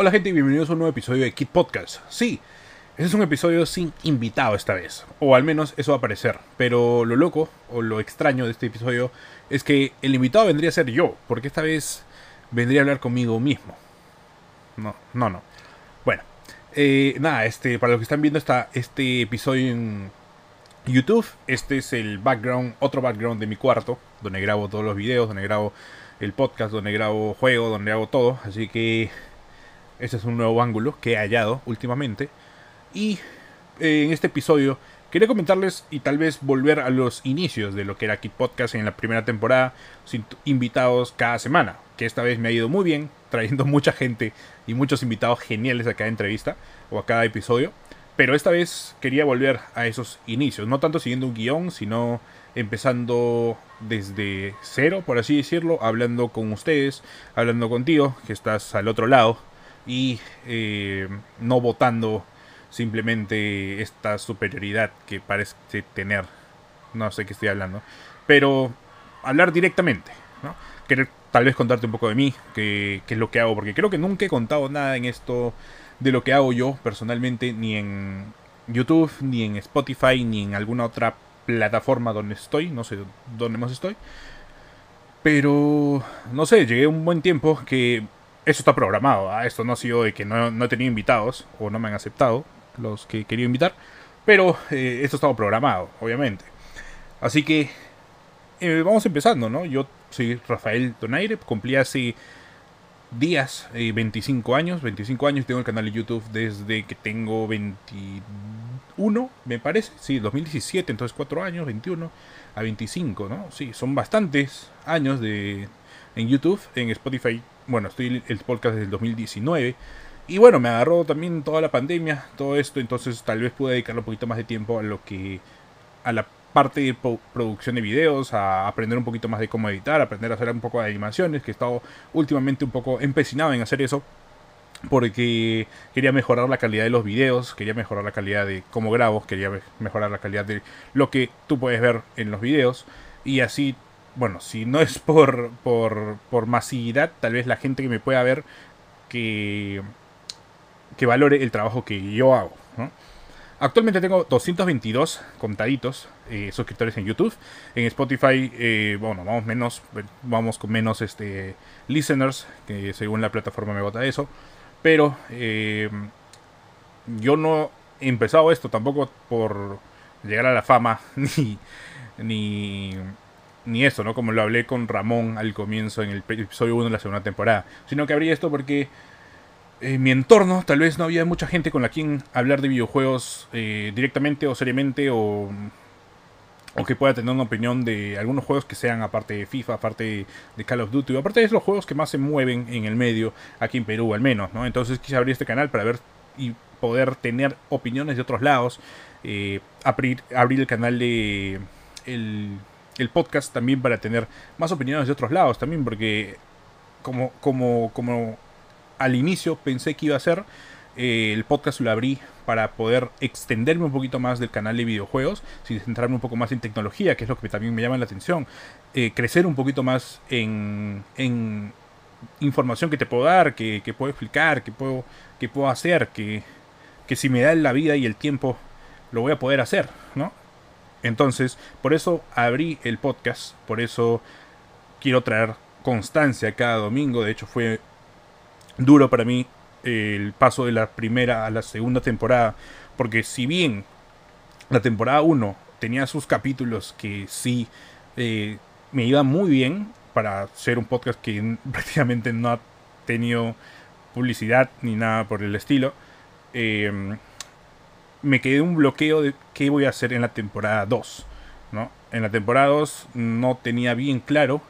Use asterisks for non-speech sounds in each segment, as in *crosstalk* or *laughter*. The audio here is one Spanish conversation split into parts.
Hola gente y bienvenidos a un nuevo episodio de Kid Podcast. Sí, ese es un episodio sin invitado esta vez, o al menos eso va a parecer. Pero lo loco o lo extraño de este episodio es que el invitado vendría a ser yo, porque esta vez vendría a hablar conmigo mismo. No, no, no. Eh, nada, este, para los que están viendo esta, este episodio en YouTube, este es el background, otro background de mi cuarto, donde grabo todos los videos, donde grabo el podcast, donde grabo juego, donde hago todo. Así que este es un nuevo ángulo que he hallado últimamente. Y eh, en este episodio quería comentarles y tal vez volver a los inicios de lo que era Kid Podcast en la primera temporada, sin invitados cada semana. Que esta vez me ha ido muy bien, *laughs* trayendo mucha gente y muchos invitados geniales a cada entrevista o a cada episodio. Pero esta vez quería volver a esos inicios, no tanto siguiendo un guion, sino empezando desde cero, por así decirlo, hablando con ustedes, hablando contigo, que estás al otro lado, y eh, no votando simplemente esta superioridad que parece tener. No sé qué estoy hablando. Pero hablar directamente. ¿no? Querer tal vez contarte un poco de mí, qué, es lo que hago. Porque creo que nunca he contado nada en esto de lo que hago yo personalmente, ni en YouTube, ni en Spotify, ni en alguna otra plataforma donde estoy. No sé dónde más estoy. Pero, no sé, llegué un buen tiempo que eso está programado. ¿ah? Esto no ha sido de que no, he tenido invitados o no me han aceptado los que quería invitar. Pero eh, esto estaba programado, obviamente. Así que eh, vamos empezando, ¿no? Yo soy Rafael Donaire, cumplí hace días 25 eh, años. 25 años tengo el canal de YouTube desde que tengo 21, me parece. Sí, 2017, entonces 4 años, 21 a 25, ¿no? Sí, son bastantes años de, en YouTube, en Spotify bueno, estoy el podcast desde el 2019. Y bueno, me agarró también toda la pandemia, todo esto, entonces tal vez pude dedicarle un poquito más de tiempo a lo que. a la parte de producción de videos, a aprender un poquito más de cómo editar, aprender a hacer un poco de animaciones, que he estado últimamente un poco empecinado en hacer eso. Porque quería mejorar la calidad de los videos, quería mejorar la calidad de cómo grabo, quería mejorar la calidad de lo que tú puedes ver en los videos. Y así bueno, si no es por, por, masividad, tal vez la gente que me pueda ver que, que valore el trabajo que yo hago. Actualmente tengo 222 contaditos eh, suscriptores en YouTube. En Spotify, eh, bueno, vamos menos, vamos con menos este, listeners, que según la plataforma me vota eso. Pero eh, yo no he empezado esto tampoco por llegar a la fama, *laughs* ni, ni ni eso, ¿no? Como lo hablé con Ramón al comienzo en el episodio 1 de la segunda temporada, sino que abrí esto porque en mi entorno tal vez no había mucha gente con la quien hablar de videojuegos eh, directamente o seriamente o, o que pueda tener una opinión de algunos juegos que sean aparte de FIFA, aparte de Call of Duty, aparte de los juegos que más se mueven en el medio, aquí en Perú al menos, ¿no? Entonces quise abrir este canal para ver y poder tener opiniones de otros lados, eh, abrir, abrir el canal de... El, el podcast también para tener más opiniones de otros lados también, porque como, como, como al inicio pensé que iba a ser, eh, el podcast lo abrí para poder extenderme un poquito más del canal de videojuegos, sin centrarme un poco más en tecnología, que es lo que también me llama la atención, eh, crecer un poquito más en, en información que te puedo dar, que, que puedo explicar, que puedo, que puedo hacer, que, que si me da la vida y el tiempo lo voy a poder hacer, ¿no? Entonces, por eso abrí el podcast, por eso quiero traer constancia cada domingo. De hecho, fue duro para mí el paso de la primera a la segunda temporada, porque si bien la temporada 1 tenía sus capítulos que sí eh, me iba muy bien para ser un podcast que *laughs* prácticamente no ha tenido publicidad ni nada por el estilo. Eh, me quedé un bloqueo de qué voy a hacer en la temporada 2. ¿no? En la temporada 2 no tenía bien claro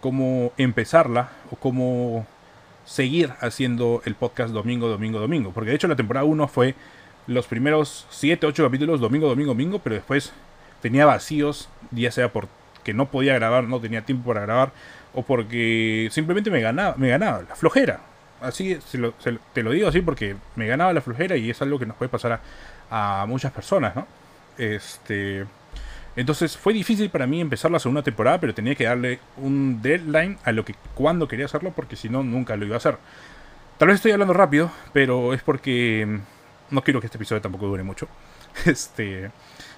cómo empezarla o cómo seguir haciendo el podcast domingo, domingo, domingo. Porque de hecho la temporada 1 fue los primeros 7, 8 capítulos domingo, domingo, domingo, pero después tenía vacíos, ya sea porque no podía grabar, no tenía tiempo para grabar, o porque simplemente me ganaba, me ganaba la flojera. Así te lo digo así porque me ganaba la flojera y es algo que nos puede pasar a, a muchas personas, ¿no? Este, entonces fue difícil para mí empezar la segunda temporada, pero tenía que darle un deadline a lo que cuando quería hacerlo, porque si no, nunca lo iba a hacer. Tal vez estoy hablando rápido, pero es porque mm, no quiero que este episodio tampoco dure mucho. *laughs* Este,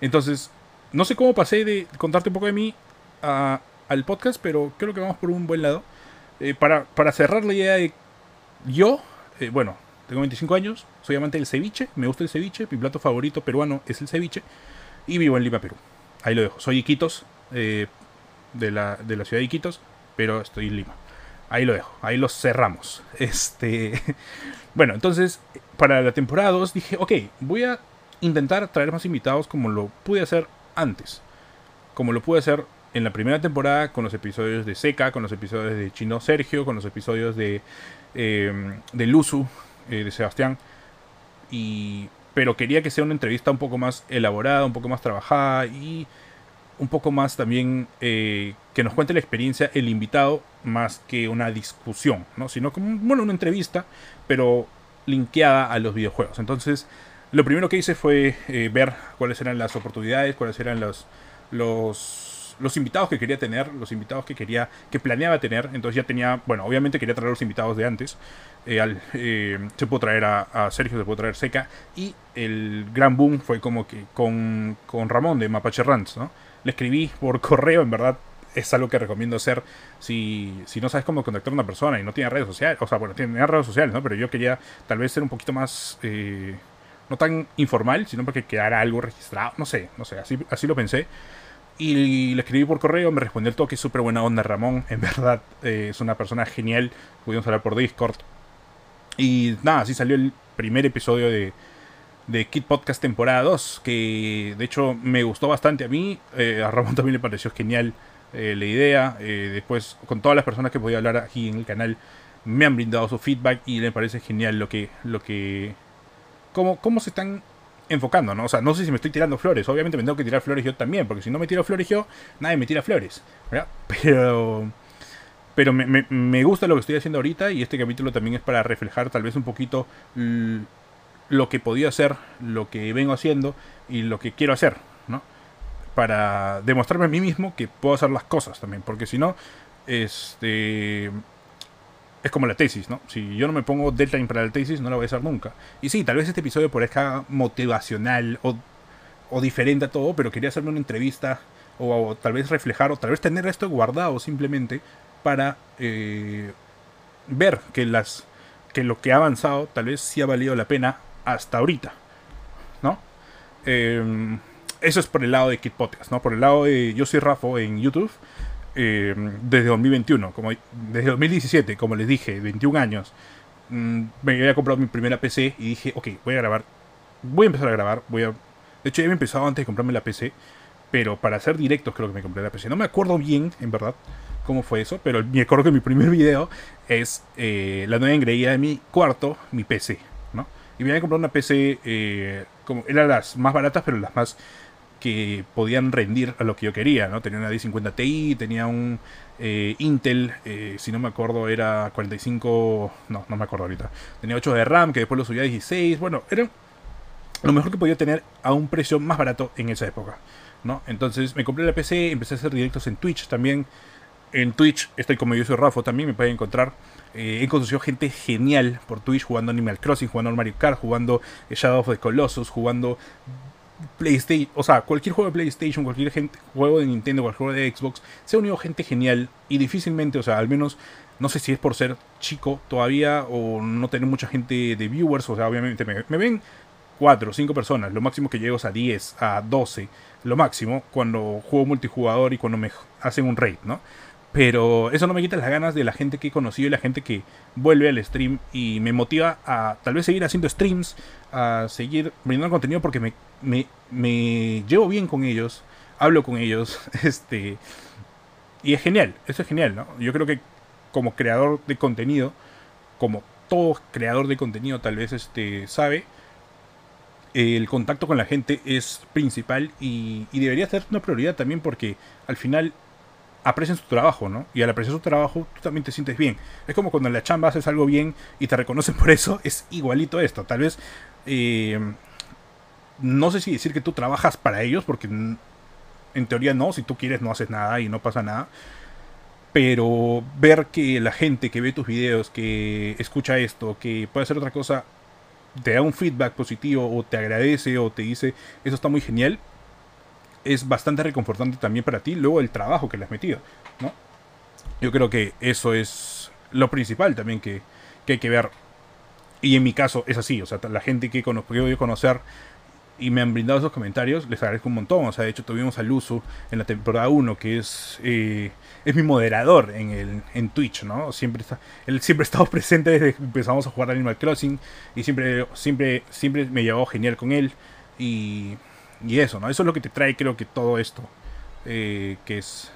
entonces, no sé cómo pasé de contarte un poco de mí al podcast, pero creo que vamos por un buen lado. Eh, para, para cerrar la idea de yo, eh, bueno, tengo 25 años, soy amante del ceviche, me gusta el ceviche, mi plato favorito peruano es el ceviche y vivo en Lima, Perú. Ahí lo dejo. Soy Iquitos, eh, de, la, de la ciudad de Iquitos, pero estoy en Lima. Ahí lo dejo, ahí lo cerramos. *laughs* Este, *laughs* bueno, entonces para la temporada 2 dije, ok, voy a intentar traer más invitados como lo pude hacer antes. Como lo pude hacer en la primera temporada con los episodios de Seca, con los episodios de Chino Sergio, con los episodios de, eh, de Luzu, eh, de Sebastián. Y, pero quería que sea una entrevista un poco más elaborada, un poco más trabajada y un poco más también eh, que nos cuente la experiencia el invitado más que una discusión, ¿no? Sino como, bueno, una entrevista, pero linkeada a los videojuegos. Entonces, lo primero que hice fue eh, ver cuáles eran las oportunidades, cuáles eran los, los, los invitados que quería tener, los invitados que quería, que planeaba tener. Entonces ya tenía, bueno, obviamente quería traer los invitados de antes. Eh, al, eh, se pudo traer a, Sergio, se pudo traer Seca. Y el gran boom fue como que con, con Ramón de Mapache Rants, ¿no? Le escribí por correo, en verdad es algo que recomiendo hacer si, si no sabes cómo contactar a una persona y no tiene redes sociales. O sea, bueno, tiene redes sociales, ¿no? Pero yo quería tal vez ser un poquito más no tan informal, sino porque quedara algo registrado, no sé, no sé, así, así lo pensé. Y le escribí por correo, me respondió el toque, súper buena onda Ramón, en *laughs* verdad eh, es una persona genial, pudimos hablar por Discord. Y nada, así salió el primer episodio de, de Kid Podcast temporada 2, que de hecho me gustó bastante a mí, eh, a Ramón *laughs* también le pareció genial eh, la idea, después con todas las personas que podía hablar aquí en el canal me han brindado su feedback y le parece genial lo que, lo que cómo, se están enfocando, ¿no? O sea, no sé si me estoy tirando flores. Obviamente me tengo que tirar flores yo también, porque si no me tiro flores yo, nadie me tira flores. ¿verdad? *laughs* Pero. Pero me, gusta lo que estoy haciendo ahorita y este capítulo también es para reflejar tal vez un poquito lo que podía hacer, lo que vengo haciendo y lo que quiero hacer, ¿no? Para demostrarme a mí mismo que puedo hacer las cosas también, porque si no, este es como la tesis, ¿no? Si yo no me pongo deadline para la tesis, no la voy a hacer nunca. Y sí, tal vez este episodio parezca motivacional o, diferente a todo, pero quería hacerme una entrevista o, tal vez reflejar o tal vez tener esto guardado simplemente para eh, ver que, las, que lo que ha avanzado tal vez sí ha valido la pena hasta ahorita, ¿no? Em, eso es por el lado de Kid ¿no? Por el lado de Yo soy Rafo en YouTube eh, desde 2021, como, desde 2017, como les dije, 21 años. Mm, me había comprado mi primera PC y dije, ok, voy a grabar, voy a empezar a grabar, voy a... De hecho, ya había empezado antes de comprarme la PC, pero para hacer directos creo que me compré la PC. No me acuerdo bien, en verdad, cómo fue eso, pero me acuerdo que mi primer video es eh, la nueva engreída de mi cuarto, mi PC, ¿no? Y me había comprado una PC, eh, como, eran las más baratas, pero las más que podían rendir a lo que yo quería, ¿no? Tenía una D50 Ti, tenía un eh, Intel, eh, si no me acuerdo era 45, no, no me acuerdo ahorita. Tenía 8 de RAM, que después lo subía a 16, bueno, era lo mejor que podía tener a un precio más barato en esa época, ¿no? Entonces me compré la PC, empecé a hacer directos en Twitch también. En Twitch estoy como yo soy Rafa, también me pueden encontrar. Eh, he conocido gente genial por Twitch jugando Animal Crossing, jugando Mario Kart, jugando Shadow of the Colossus, jugando PlayStation, o sea, cualquier juego de PlayStation, cualquier gente, juego de Nintendo, cualquier juego de Xbox, se ha unido gente genial y difícilmente, o sea, al menos no sé si es por ser chico todavía o no tener mucha gente de viewers, o sea, obviamente me, ven 4 o 5 personas, lo máximo que llego es a 10, a 12, lo máximo cuando juego multijugador y cuando me hacen un raid, ¿no? Pero eso no me quita las ganas de la gente que he conocido y la gente que vuelve al stream y me motiva a tal vez seguir haciendo streams, a seguir brindando contenido porque me, me, me llevo bien con ellos, hablo con ellos, *laughs* este... Y es genial, eso es genial, ¿no? Yo creo que como creador de contenido, como todo creador de contenido tal vez este, sabe, el contacto con la gente es principal y, y, debería ser una prioridad también porque al final aprecian su trabajo, ¿no? Y al apreciar su trabajo, tú también te sientes bien. Es como cuando en la chamba haces algo bien y te reconocen *laughs* por eso, es igualito esto. Tal vez, eh, no sé si decir que tú trabajas para ellos, porque en teoría no, si tú quieres no haces nada y no pasa nada. Pero ver que la gente que ve tus videos, que escucha esto, que puede hacer otra cosa, te da un feedback positivo o te agradece o te dice, eso está muy genial, es bastante reconfortante también para ti luego el trabajo que le has metido, ¿no? Yo creo que eso es lo principal también que, que hay que ver. Y en mi caso es así, o sea, la gente que, conozco, que voy a conocer y me han brindado esos comentarios, les agradezco un montón. O sea, de hecho tuvimos al uso en la temporada 1, que es, eh, es mi moderador en, el, en Twitch, ¿no? Siempre está, él siempre ha estado *laughs* presente desde que empezamos a jugar Animal Crossing y siempre, siempre, siempre me llevó genial con él. Y, y eso, ¿no? Eso es lo que te trae, creo que todo esto, eh, que es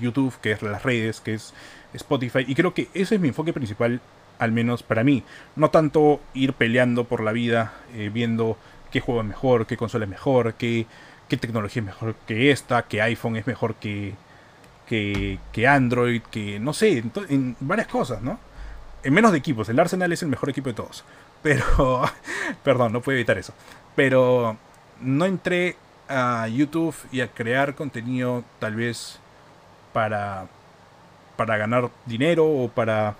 YouTube, que es las redes, que es Spotify. Y creo que ese es mi enfoque principal, al menos para mí. No tanto ir peleando por la vida, eh, viendo qué juego es mejor, qué consola es mejor, qué, qué tecnología es mejor que esta, qué iPhone es mejor que, que, Android, que no sé, en, varias cosas, ¿no? En menos de equipos, el Arsenal es el mejor equipo de todos. *laughs* Pero, perdón, no puedo evitar eso. Pero no entré a YouTube y a crear contenido tal vez para, para ganar dinero o para...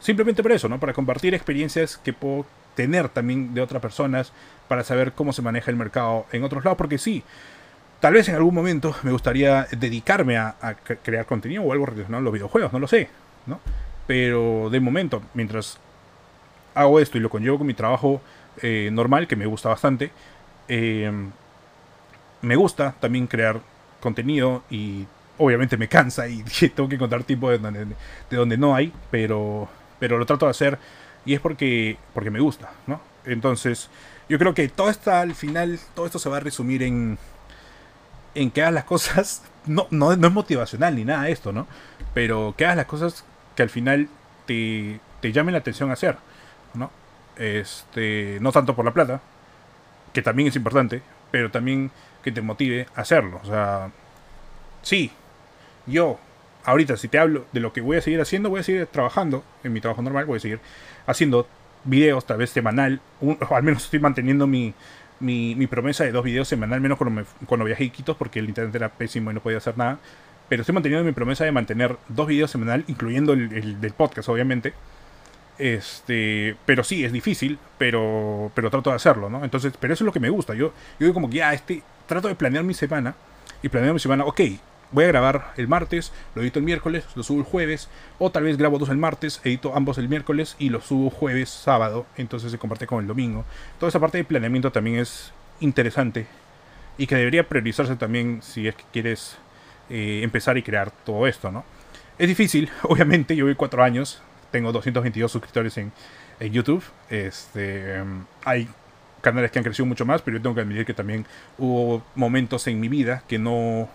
Simplemente por eso, ¿no? Para compartir experiencias que puedo tener también de otras personas para saber cómo se maneja el mercado en otros lados, porque sí, tal vez en algún momento me gustaría dedicarme a, crear contenido o algo relacionado a los videojuegos, no lo sé, ¿no? Pero de momento, mientras hago esto y lo conllevo con mi trabajo eh, normal, que me gusta bastante, eh, me gusta también crear contenido y obviamente me cansa *laughs* y tengo que encontrar tiempo de donde, de donde no hay, pero, pero lo trato de hacer y es porque, porque me gusta, ¿no? Entonces, yo creo que todo esto al final, todo esto se va a resumir en, en que hagas las cosas, *laughs* no, no, no es motivacional ni nada esto, ¿no? Pero que hagas las cosas que al final te, te llamen la atención a hacer, ¿no? Este, no tanto por la plata, que también es importante, pero también que te motive a hacerlo. O sea, sí, yo ahorita si te hablo de lo que voy a seguir haciendo, voy a seguir trabajando en mi trabajo normal, voy a seguir haciendo videos, tal vez semanal, o al menos estoy manteniendo mi, mi, promesa de dos videos semanal, menos cuando, me, cuando viajé a Iquitos, porque el internet era pésimo y no podía hacer nada. Pero estoy manteniendo mi promesa de mantener dos videos semanal, incluyendo el, del podcast, obviamente. Este, pero sí, es difícil, pero, pero trato de hacerlo, ¿no? Entonces, pero eso es lo que me gusta. Yo, yo digo como que ya, este, trato de planear mi semana y planear mi semana, ok, voy a grabar el martes, lo edito el miércoles, lo subo el jueves, o tal vez grabo dos el martes, edito ambos el miércoles y lo subo jueves, sábado, entonces se comparte con el domingo. Toda esa parte de planeamiento también es interesante y que debería priorizarse también si es que quieres eh, empezar y crear todo esto, ¿no? Es difícil, *laughs* obviamente, yo voy cuatro años, tengo 222 suscriptores en, en YouTube, este, hay canales que han crecido mucho más, pero yo tengo que admitir que también hubo momentos en mi vida que no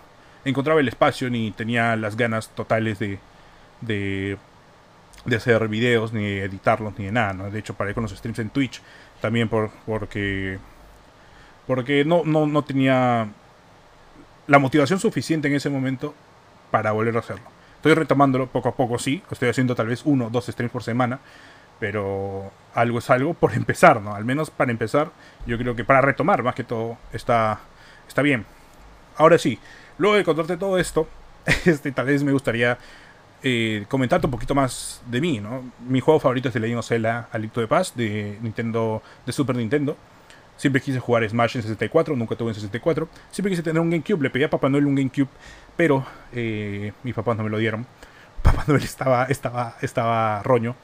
encontraba el espacio ni tenía las ganas totales de, de, hacer videos, ni editarlos, ni de nada. De hecho, paré con los streams en Twitch también por, porque, porque no, no, no tenía la motivación suficiente en ese momento para volver a hacerlo. Estoy retomándolo poco a poco, sí. Estoy haciendo tal vez uno o dos streams por semana. Pero algo es algo por *laughs* empezar, ¿no? Al menos para empezar, yo creo que para retomar más que todo está, está bien. Ahora sí, Luego de contarte todo esto, *laughs* este, tal vez me gustaría eh, comentarte un poquito más de mí, ¿no? Mi juego favorito es The Legend of Zelda Paz de Nintendo, de Super Nintendo. Siempre quise jugar Smash en 64, nunca tuve en 64. Siempre quise tener un GameCube, le pedí a Papá Noel un GameCube, pero eh, mis papás no me lo dieron. *laughs* Papá Noel estaba, estaba, estaba roño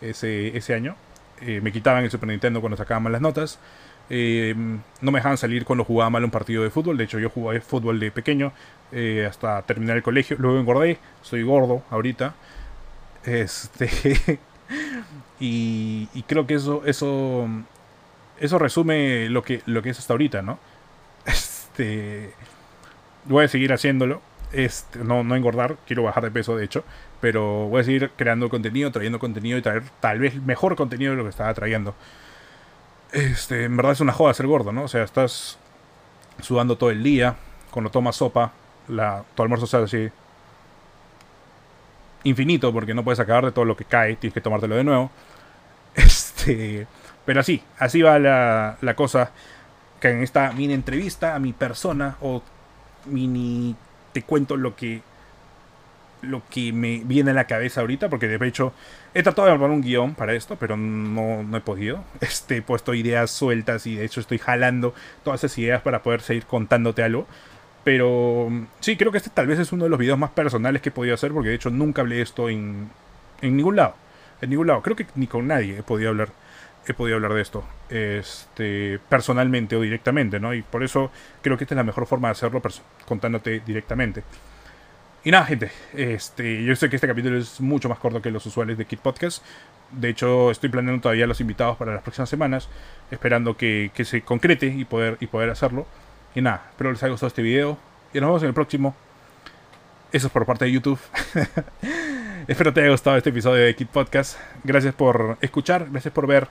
ese, ese año. Eh, me quitaban el Super Nintendo cuando sacaban malas notas. Eh, no me dejaban salir cuando jugaba mal un partido de fútbol. De hecho, yo jugué fútbol de pequeño eh, hasta terminar el colegio. Luego engordé, soy gordo ahorita. Este. *laughs* y, creo que eso, eso, eso resume lo que, lo que es hasta ahorita, ¿no? Este. Voy a seguir haciéndolo. Este, no, no engordar, quiero bajar de peso de hecho, pero voy a seguir creando contenido, trayendo contenido y traer tal vez mejor contenido de lo que estaba trayendo este, en verdad es una joda ser gordo, ¿no? O sea, estás sudando todo el día, cuando tomas sopa, la, tu almuerzo se así infinito porque no puedes acabar de todo lo que cae, tienes que tomártelo de nuevo. Este, pero así, así va la, la cosa. que en esta mini entrevista a mi persona o mini te cuento lo que lo que me viene a la cabeza ahorita, porque de hecho he tratado de armar un guion para esto, pero no, no he podido. *laughs* Este, he puesto ideas sueltas y de hecho estoy jalando todas esas ideas para poder seguir contándote algo. Pero sí, creo que este tal vez es uno de los videos más personales que he podido hacer, porque de hecho nunca hablé esto en, en ningún lado. En ningún lado. Creo que ni con nadie he podido hablar, he podido hablar de esto. Este, personalmente o directamente, ¿no? Y por eso creo que esta es la mejor forma de hacerlo contándote directamente. Y nada, gente, este, yo sé que este capítulo es mucho más corto que los usuales de Kit Podcast. De hecho, estoy planeando todavía los invitados para las próximas semanas, esperando que, que se concrete y poder, y poder hacerlo. Y nada, espero les haya gustado este video. Y nos vemos en el próximo. Eso es por parte de YouTube. *laughs* espero te haya gustado este episodio de Kit Podcast. Gracias por escuchar, gracias por ver.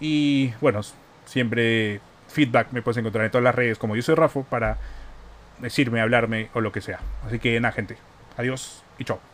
Y bueno, siempre feedback me puedes encontrar en todas las redes como yo soy Rafa para decirme, hablarme o lo que sea. Así que nada, gente. Adiós y chao.